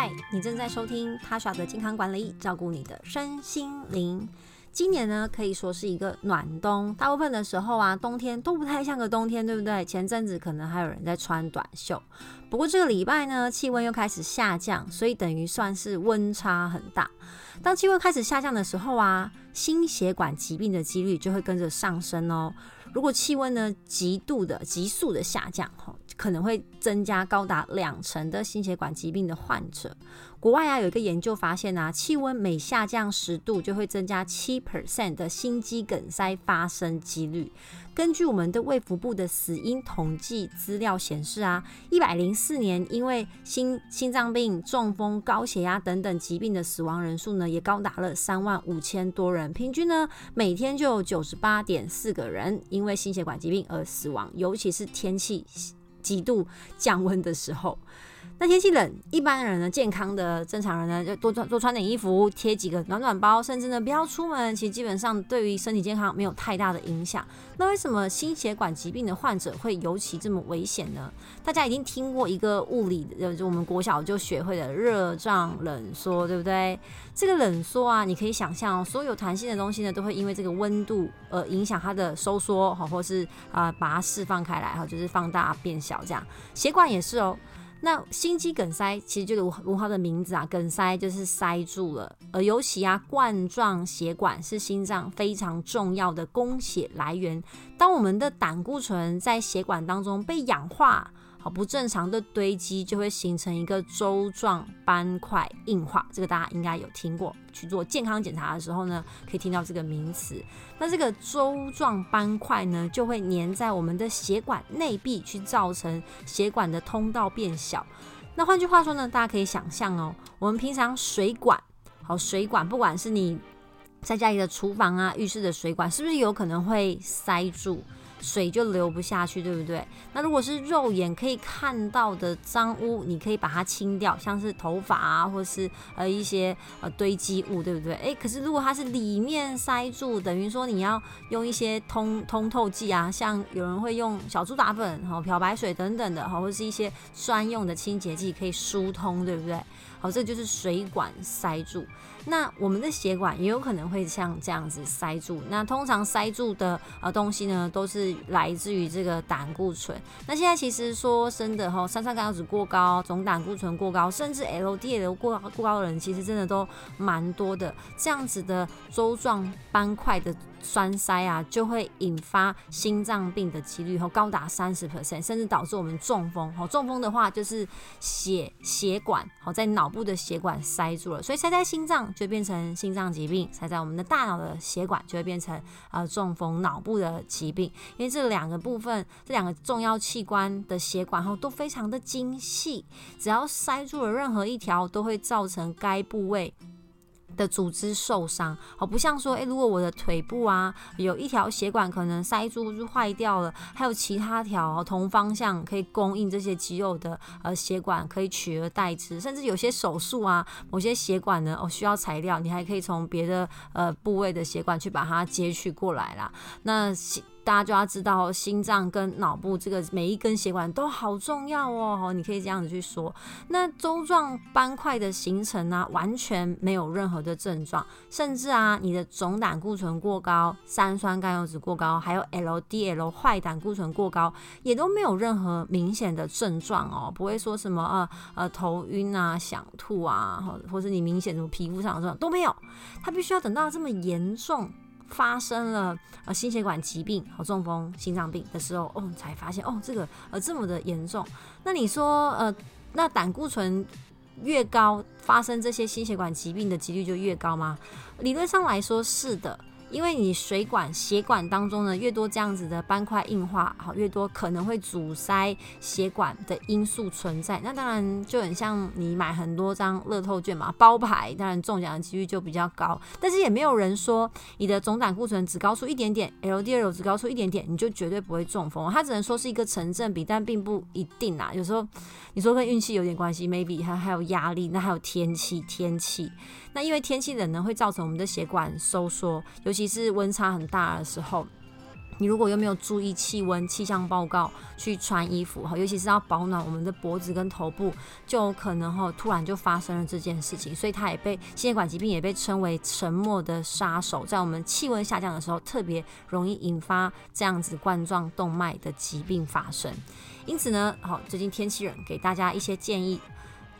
嗨，你正在收听 Tasha 的健康管理，照顾你的身心灵。今年呢，可以说是一个暖冬，大部分的时候啊，冬天都不太像个冬天，对不对？前阵子可能还有人在穿短袖，不过这个礼拜呢，气温又开始下降，所以等于算是温差很大。当气温开始下降的时候啊，心血管疾病的几率就会跟着上升哦。如果气温呢极度的急速的下降，可能会增加高达两成的心血管疾病的患者。国外啊有一个研究发现啊，气温每下降十度，就会增加七 percent 的心肌梗塞发生几率。根据我们的卫福部的死因统计资料显示啊，一百零四年因为心心脏病、中风、高血压等等疾病的死亡人数呢，也高达了三万五千多人，平均呢每天就有九十八点四个人因为心血管疾病而死亡，尤其是天气极度降温的时候。那天气冷，一般人呢，健康的正常人呢，就多穿多穿点衣服，贴几个暖暖包，甚至呢不要出门，其实基本上对于身体健康没有太大的影响。那为什么心血管疾病的患者会尤其这么危险呢？大家已经听过一个物理，就我们国小就学会的热胀冷缩，对不对？这个冷缩啊，你可以想象，所有弹性的东西呢，都会因为这个温度而影响它的收缩，好，或是啊把它释放开来，哈，就是放大变小这样。血管也是哦。那心肌梗塞其实就如如它的名字啊，梗塞就是塞住了，而尤其啊冠状血管是心脏非常重要的供血来源。当我们的胆固醇在血管当中被氧化，不正常的堆积，就会形成一个粥状斑块硬化。这个大家应该有听过，去做健康检查的时候呢，可以听到这个名词。那这个粥状斑块呢，就会粘在我们的血管内壁，去造成血管的通道变小。那换句话说呢，大家可以想象哦，我们平常水管，好水管，不管是你在家里的厨房啊、浴室的水管，是不是有可能会塞住？水就流不下去，对不对？那如果是肉眼可以看到的脏污，你可以把它清掉，像是头发啊，或是呃一些呃堆积物，对不对？诶，可是如果它是里面塞住，等于说你要用一些通通透剂啊，像有人会用小苏打粉、好漂白水等等的，好，或是一些专用的清洁剂可以疏通，对不对？好，这就是水管塞住。那我们的血管也有可能会像这样子塞住。那通常塞住的呃东西呢，都是来自于这个胆固醇。那现在其实说真的哈，三酸甘油酯过高、总胆固醇过高，甚至 LDL 过高过高的人，其实真的都蛮多的。这样子的粥状斑块的。栓塞啊，就会引发心脏病的几率，高达三十 percent，甚至导致我们中风。好，中风的话就是血血管好在脑部的血管塞住了，所以塞在心脏就变成心脏疾病，塞在我们的大脑的血管就会变成呃中风脑部的疾病。因为这两个部分，这两个重要器官的血管后都非常的精细，只要塞住了任何一条，都会造成该部位。的组织受伤，好，不像说，诶，如果我的腿部啊有一条血管可能塞住就坏掉了，还有其他条同方向可以供应这些肌肉的呃血管可以取而代之，甚至有些手术啊，某些血管呢哦需要材料，你还可以从别的呃部位的血管去把它截取过来啦。那。大家就要知道，心脏跟脑部这个每一根血管都好重要哦。你可以这样子去说。那粥状斑块的形成呢，完全没有任何的症状，甚至啊，你的总胆固醇过高、三酸甘油酯过高，还有 LDL 坏胆固醇过高，也都没有任何明显的症状哦，不会说什么呃呃头晕啊、想吐啊，或或是你明显什么皮肤上的症状都没有。它必须要等到这么严重。发生了呃心血管疾病和中风、心脏病的时候，哦，才发现哦这个呃这么的严重。那你说呃那胆固醇越高，发生这些心血管疾病的几率就越高吗？理论上来说是的。因为你水管、血管当中呢，越多这样子的斑块硬化，好，越多可能会阻塞血管的因素存在。那当然就很像你买很多张乐透券嘛，包牌，当然中奖的几率就比较高。但是也没有人说你的总胆固醇只高出一点点，LDL 只高出一点点，你就绝对不会中风。它只能说是一个成正比，但并不一定啊。有时候你说跟运气有点关系，maybe 还还有压力，那还有天气，天气。那因为天气冷呢，会造成我们的血管收缩，尤其其是温差很大的时候，你如果又没有注意气温、气象报告去穿衣服哈，尤其是要保暖我们的脖子跟头部，就有可能哈突然就发生了这件事情。所以它也被心血管疾病也被称为沉默的杀手，在我们气温下降的时候，特别容易引发这样子冠状动脉的疾病发生。因此呢，好，最近天气冷，给大家一些建议。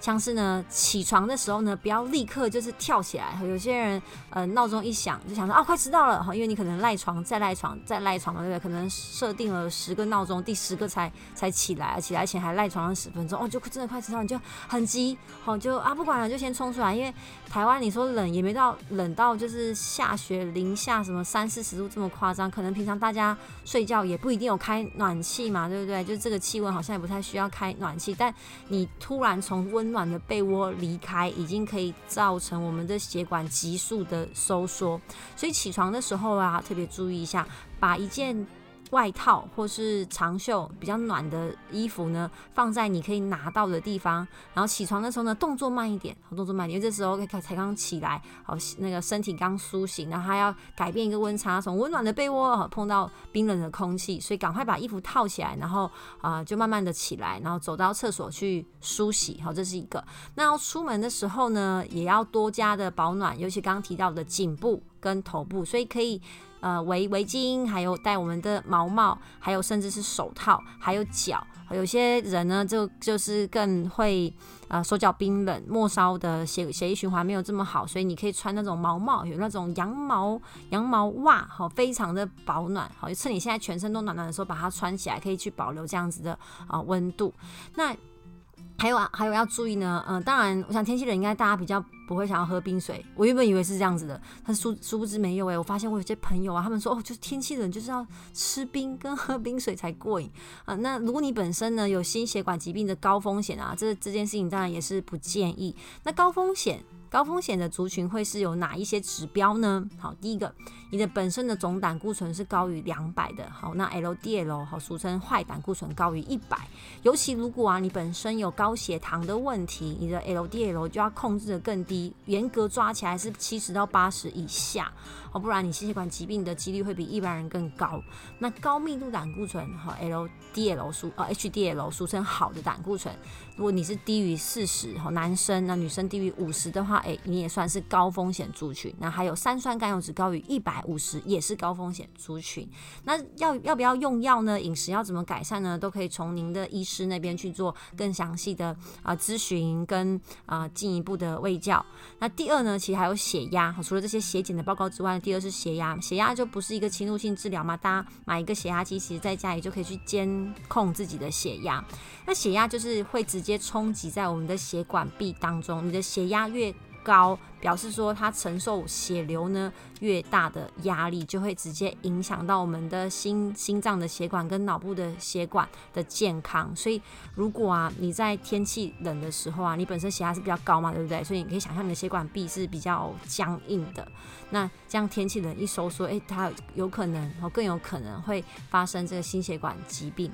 像是呢，起床的时候呢，不要立刻就是跳起来。有些人，呃，闹钟一响就想说啊，快迟到了哈，因为你可能赖床再赖床再赖床嘛，对不对？可能设定了十个闹钟，第十个才才起来，起来前还赖床了十分钟，哦，就真的快迟到，你就很急，好就啊，不管了，就先冲出来。因为台湾你说冷也没到冷到就是下雪零下什么三四十度这么夸张，可能平常大家睡觉也不一定有开暖气嘛，对不对？就这个气温好像也不太需要开暖气，但你突然从温暖的被窝离开，已经可以造成我们的血管急速的收缩，所以起床的时候啊，特别注意一下，把一件。外套或是长袖比较暖的衣服呢，放在你可以拿到的地方。然后起床的时候呢，动作慢一点，动作慢一点，因为这时候才刚起来，好，那个身体刚苏醒，然后还要改变一个温差，从温暖的被窝碰到冰冷的空气，所以赶快把衣服套起来，然后啊、就慢慢的起来，然后走到厕所去梳洗，好，这是一个。那要出门的时候呢，也要多加的保暖，尤其刚刚提到的颈部跟头部，所以可以。呃，围围巾，还有戴我们的毛帽，还有甚至是手套，还有脚。有些人呢，就就是更会呃手脚冰冷，末梢的血血液循环没有这么好，所以你可以穿那种毛帽，有那种羊毛羊毛袜，好，非常的保暖，好，就趁你现在全身都暖暖的时候，把它穿起来，可以去保留这样子的啊温度。那还有啊，还有要注意呢，嗯、当然，我想天气冷，应该大家比较不会想要喝冰水。我原本以为是这样子的，但殊殊不知没有诶、我发现我有些朋友啊，他们说哦，就是天气冷就是要吃冰跟喝冰水才过瘾啊、那如果你本身呢有心血管疾病的高风险啊，这这件事情当然也是不建议。那高风险。高风险的族群会是有哪一些指标呢？好，第一个，你的本身的总胆固醇是高于两百的，好，那 LDL 好，俗称坏胆固醇高于一百，尤其如果啊你本身有高血糖的问题，你的 LDL 就要控制的更低，严格抓起来是七十到八十以下。哦，不然你心血管疾病的几率会比一般人更高。那高密度胆固醇和 LDL 俗呃 HDL 俗称好的胆固醇，如果你是低于四十，好，男生那女生低于五十的话，哎，你也算是高风险族群。那还有三酸甘油酯高于一百五十，也是高风险族群。那要要不要用药呢？饮食要怎么改善呢？都可以从您的医师那边去做更详细的啊咨询跟啊进一步的卫教。那第二呢，其实还有血压，除了这些血检的报告之外。第二是血压，血压就不是一个侵入性治疗嘛，大家买一个血压机，其实在家里就可以去监控自己的血压。那血压就是会直接冲击在我们的血管壁当中，你的血压越高，表示说它承受血流呢越大的压力，就会直接影响到我们的心心脏的血管跟脑部的血管的健康。所以如果啊你在天气冷的时候啊，你本身血压是比较高嘛，对不对？所以你可以想象你的血管壁是比较僵硬的。那这样天气冷一收缩，诶，它有可能哦更有可能会发生这个心血管疾病。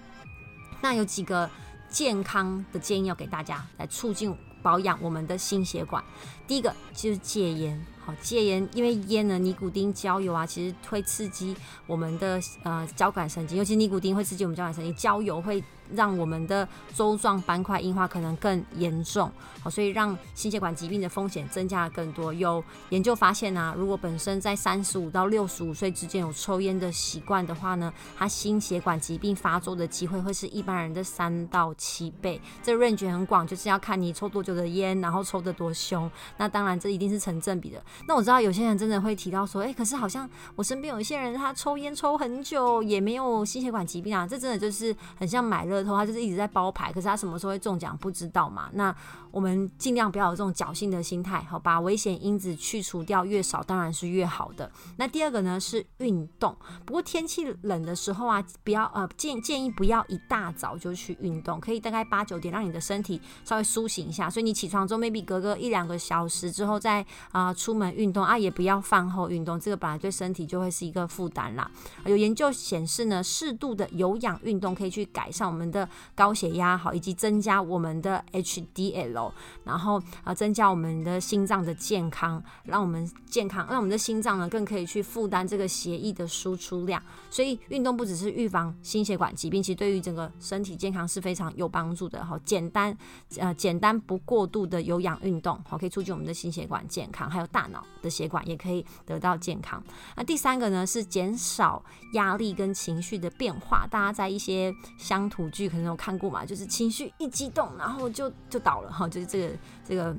那有几个健康的建议要给大家来促进。保养我们的心血管，第一个就是戒烟。好，戒烟，因为烟呢，尼古丁、焦油啊，其实会刺激我们的呃交感神经，尤其尼古丁会刺激我们交感神经，焦油会。让我们的粥状斑块硬化可能更严重，好，所以让心血管疾病的风险增加了更多。有研究发现啊，如果本身在三十五到六十五岁之间有抽烟的习惯的话呢，他心血管疾病发作的机会会是一般人的三到七倍。这 range 很广，就是要看你抽多久的烟，然后抽得多凶。那当然这一定是成正比的。那我知道有些人真的会提到说，哎，可是好像我身边有一些人他抽烟抽很久也没有心血管疾病啊，这真的就是很像买乐。他就是一直在包牌，可是他什么时候会中奖不知道嘛？那我们尽量不要有这种侥幸的心态，好，把危险因子去除掉越少当然是越好的。那第二个呢是运动，不过天气冷的时候啊，不要呃建建议不要一大早就去运动，可以大概八九点让你的身体稍微苏醒一下。所以你起床之后，maybe 隔个一两个小时之后再啊、出门运动啊，也不要饭后运动，这个本来对身体就会是一个负担啦。有研究显示呢，适度的有氧运动可以去改善我们的高血压，好，以及增加我们的 HDL，然后啊，增加我们的心脏的健康，让我们健康，让我们的心脏呢更可以去负担这个血液的输出量。所以运动不只是预防心血管疾病，其实对于整个身体健康是非常有帮助的。好，简单呃简单不过度的有氧运动，好，可以促进我们的心血管健康，还有大脑的血管也可以得到健康。那第三个呢是减少压力跟情绪的变化。大家在一些乡土剧可能有看过嘛，就是情绪一激动，然后就就倒了哈，就是这个这个。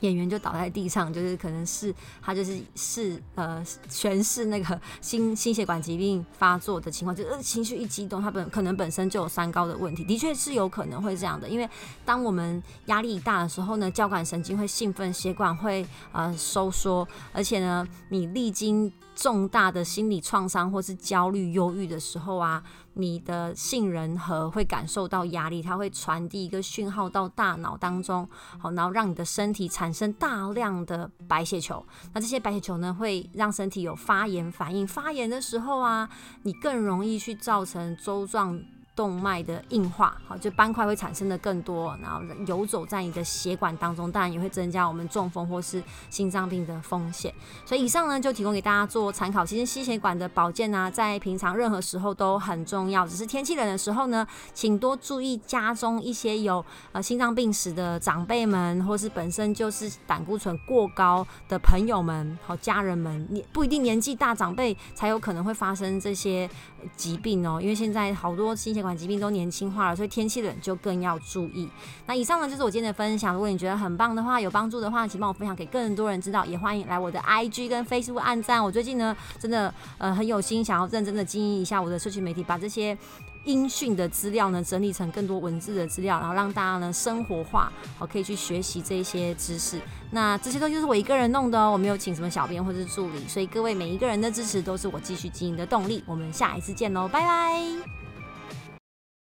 演员就倒在地上，就是可能是他就是是呃全是那个心心血管疾病发作的情况，就是情绪一激动，他本可能本身就有三高的问题，的确是有可能会这样的。因为当我们压力大的时候呢，交感神经会兴奋，血管会呃收缩，而且呢，你历经重大的心理创伤或是焦虑、忧郁的时候啊。你的杏仁核会感受到压力，它会传递一个讯号到大脑当中，好，然后让你的身体产生大量的白血球。那这些白血球呢，会让身体有发炎反应。发炎的时候啊，你更容易去造成周状。动脉的硬化，好，就斑块会产生的更多，然后游走在你的血管当中，当然也会增加我们中风或是心脏病的风险。所以以上呢，就提供给大家做参考。其实心血管的保健呢、啊，在平常任何时候都很重要，只是天气冷的时候呢，请多注意家中一些有呃心脏病史的长辈们，或是本身就是胆固醇过高的朋友们，好，家人们，你不一定年纪大长辈才有可能会发生这些疾病哦，因为现在好多心血管疾病都年轻化了，所以天气冷就更要注意。那以上呢，就是我今天的分享。如果你觉得很棒的话，有帮助的话，请帮我分享给更多人知道。也欢迎来我的 IG 跟 Facebook 按赞。我最近呢，真的呃很有心，想要认真的经营一下我的社群媒体，把这些音讯的资料呢整理成更多文字的资料，然后让大家呢生活化，好可以去学习这些知识。那这些东西是我一个人弄的哦，我没有请什么小编或是助理，所以各位每一个人的支持都是我继续经营的动力。我们下一次见喽，拜拜。